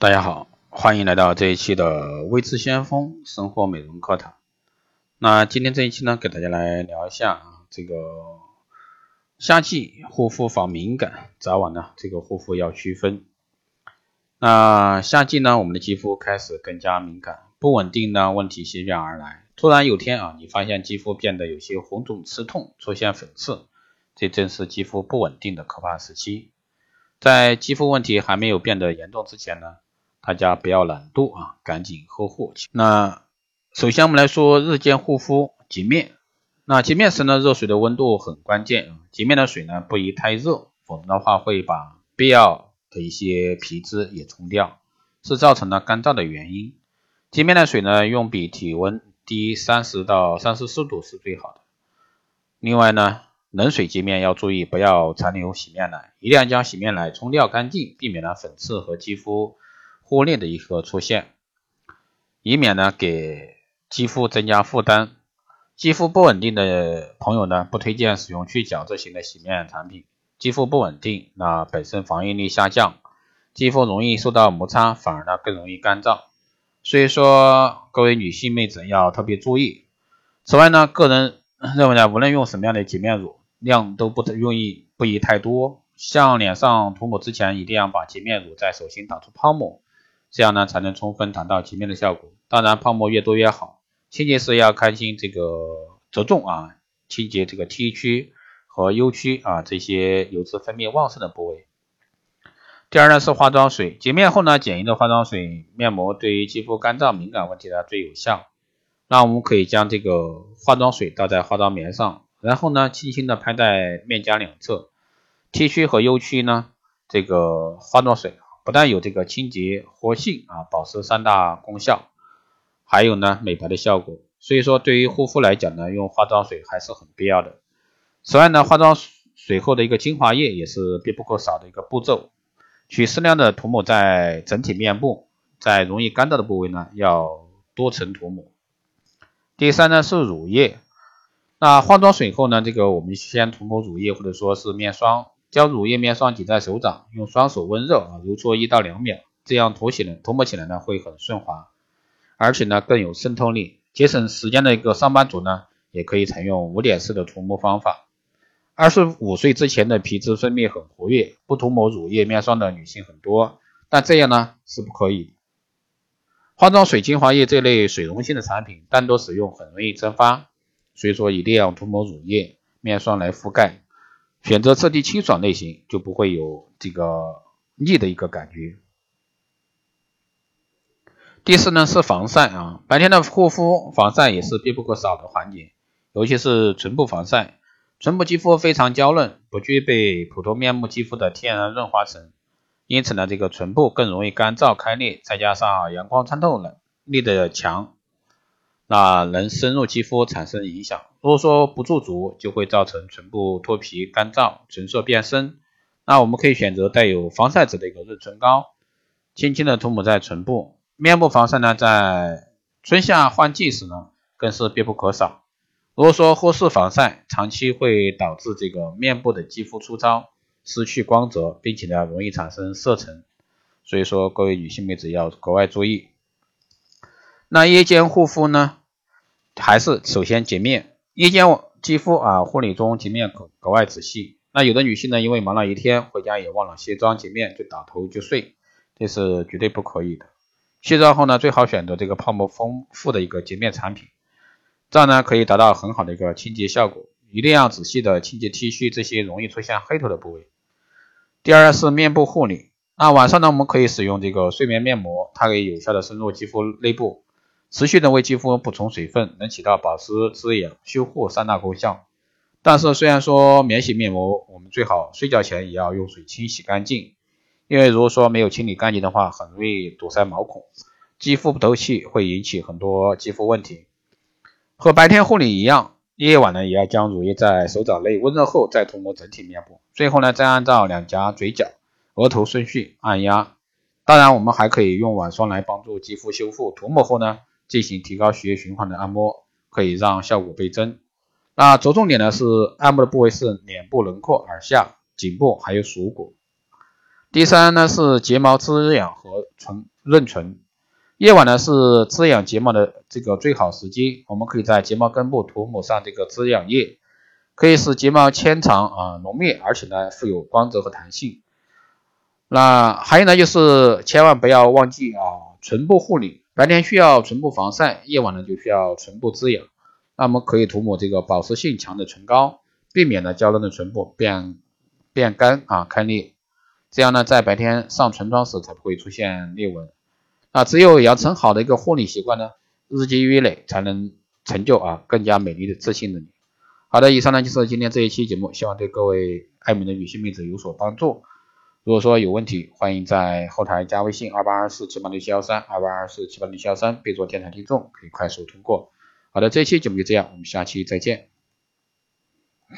大家好，欢迎来到这一期的微知先锋生活美容课堂。那今天这一期呢，给大家来聊一下啊，这个夏季护肤防敏感，早晚呢这个护肤要区分。那夏季呢，我们的肌肤开始更加敏感，不稳定的问题席卷而来。突然有天啊，你发现肌肤变得有些红肿刺痛，出现粉刺，这正是肌肤不稳定的可怕时期。在肌肤问题还没有变得严重之前呢。大家不要懒惰啊，赶紧呵护。那首先我们来说日间护肤洁面。那洁面时呢，热水的温度很关键，洁面的水呢不宜太热，否则的话会把必要的一些皮脂也冲掉，是造成了干燥的原因。洁面的水呢，用比体温低三十到三十四度是最好的。另外呢，冷水洁面要注意不要残留洗面奶，一定要将洗面奶冲掉干净，避免了粉刺和肌肤。忽裂的一个出现，以免呢给肌肤增加负担。肌肤不稳定的朋友呢，不推荐使用去角质型的洗面产品。肌肤不稳定，那本身防御力下降，肌肤容易受到摩擦，反而呢更容易干燥。所以说，各位女性妹子要特别注意。此外呢，个人认为呢，无论用什么样的洁面乳，量都不容易不宜太多。像脸上涂抹之前，一定要把洁面乳在手心打出泡沫。这样呢，才能充分达到洁面的效果。当然，泡沫越多越好。清洁时要看清这个着重啊，清洁这个 T 区和 U 区啊这些油脂分泌旺盛的部位。第二呢是化妆水，洁面后呢，简易的化妆水面膜对于肌肤干燥敏感问题呢最有效。那我们可以将这个化妆水倒在化妆棉上，然后呢，轻轻的拍在面颊两侧，T 区和 U 区呢，这个化妆水。不但有这个清洁、活性啊、保湿三大功效，还有呢美白的效果。所以说，对于护肤来讲呢，用化妆水还是很必要的。此外呢，化妆水后的一个精华液也是必不可少的一个步骤。取适量的涂抹在整体面部，在容易干燥的部位呢，要多层涂抹。第三呢是乳液。那化妆水后呢，这个我们先涂抹乳液或者说是面霜。将乳液面霜挤在手掌，用双手温热啊揉搓一到两秒，这样涂起来涂抹起来呢会很顺滑，而且呢更有渗透力，节省时间的一个上班族呢也可以采用五点式的涂抹方法。二十五岁之前的皮脂分泌很活跃，不涂抹乳液面霜的女性很多，但这样呢是不可以。化妆水、精华液这类水溶性的产品，单独使用很容易蒸发，所以说一定要涂抹乳液、面霜来覆盖。选择质地清爽类型，就不会有这个腻的一个感觉。第四呢是防晒啊，白天的护肤防晒也是必不可少的环节，尤其是唇部防晒。唇部肌肤非常娇嫩，不具备普通面部肌肤的天然润滑层，因此呢，这个唇部更容易干燥开裂，再加上阳光穿透能力的强。那能深入肌肤产生影响。如果说不驻足，就会造成唇部脱皮、干燥、唇色变深。那我们可以选择带有防晒值的一个润唇膏，轻轻的涂抹在唇部。面部防晒呢，在春夏换季时呢，更是必不可少。如果说忽视防晒，长期会导致这个面部的肌肤粗糙、失去光泽，并且呢，容易产生色沉。所以说，各位女性妹子要格外注意。那夜间护肤呢？还是首先洁面，夜间肌肤啊护理中洁面格格外仔细。那有的女性呢，因为忙了一天，回家也忘了卸妆洁面，就倒头就睡，这是绝对不可以的。卸妆后呢，最好选择这个泡沫丰富的一个洁面产品，这样呢可以达到很好的一个清洁效果。一定要仔细的清洁 T 区这些容易出现黑头的部位。第二是面部护理，那晚上呢我们可以使用这个睡眠面膜，它可以有效的深入肌肤内部。持续的为肌肤补充水分，能起到保湿、滋养、修护三大功效。但是虽然说免洗面膜，我们最好睡觉前也要用水清洗干净，因为如果说没有清理干净的话，很容易堵塞毛孔，肌肤不透气，会引起很多肌肤问题。和白天护理一样，夜晚呢也要将乳液在手掌内温热后再涂抹整体面部，最后呢再按照两颊、嘴角、额头顺序按压。当然，我们还可以用晚霜来帮助肌肤修复，涂抹后呢。进行提高血液循环的按摩，可以让效果倍增。那着重点呢是按摩的部位是脸部轮廓、耳下、颈部还有锁骨。第三呢是睫毛滋养和唇润唇。夜晚呢是滋养睫毛的这个最好时机，我们可以在睫毛根部涂抹上这个滋养液，可以使睫毛纤长啊浓密，而且呢富有光泽和弹性。那还有呢就是千万不要忘记啊唇部护理，白天需要唇部防晒，夜晚呢就需要唇部滋养。那么可以涂抹这个保湿性强的唇膏，避免呢娇嫩的唇部变变干啊开裂，这样呢在白天上唇妆时才不会出现裂纹。啊，只有养成好的一个护理习惯呢，日积月累才能成就啊更加美丽的自信的你。好的，以上呢就是今天这一期节目，希望对各位爱美的女性妹子有所帮助。如果说有问题，欢迎在后台加微信二八二四七八六七幺三二八二四七八六七幺三，备注电台听众，可以快速通过。好的，这期节目就这样，我们下期再见。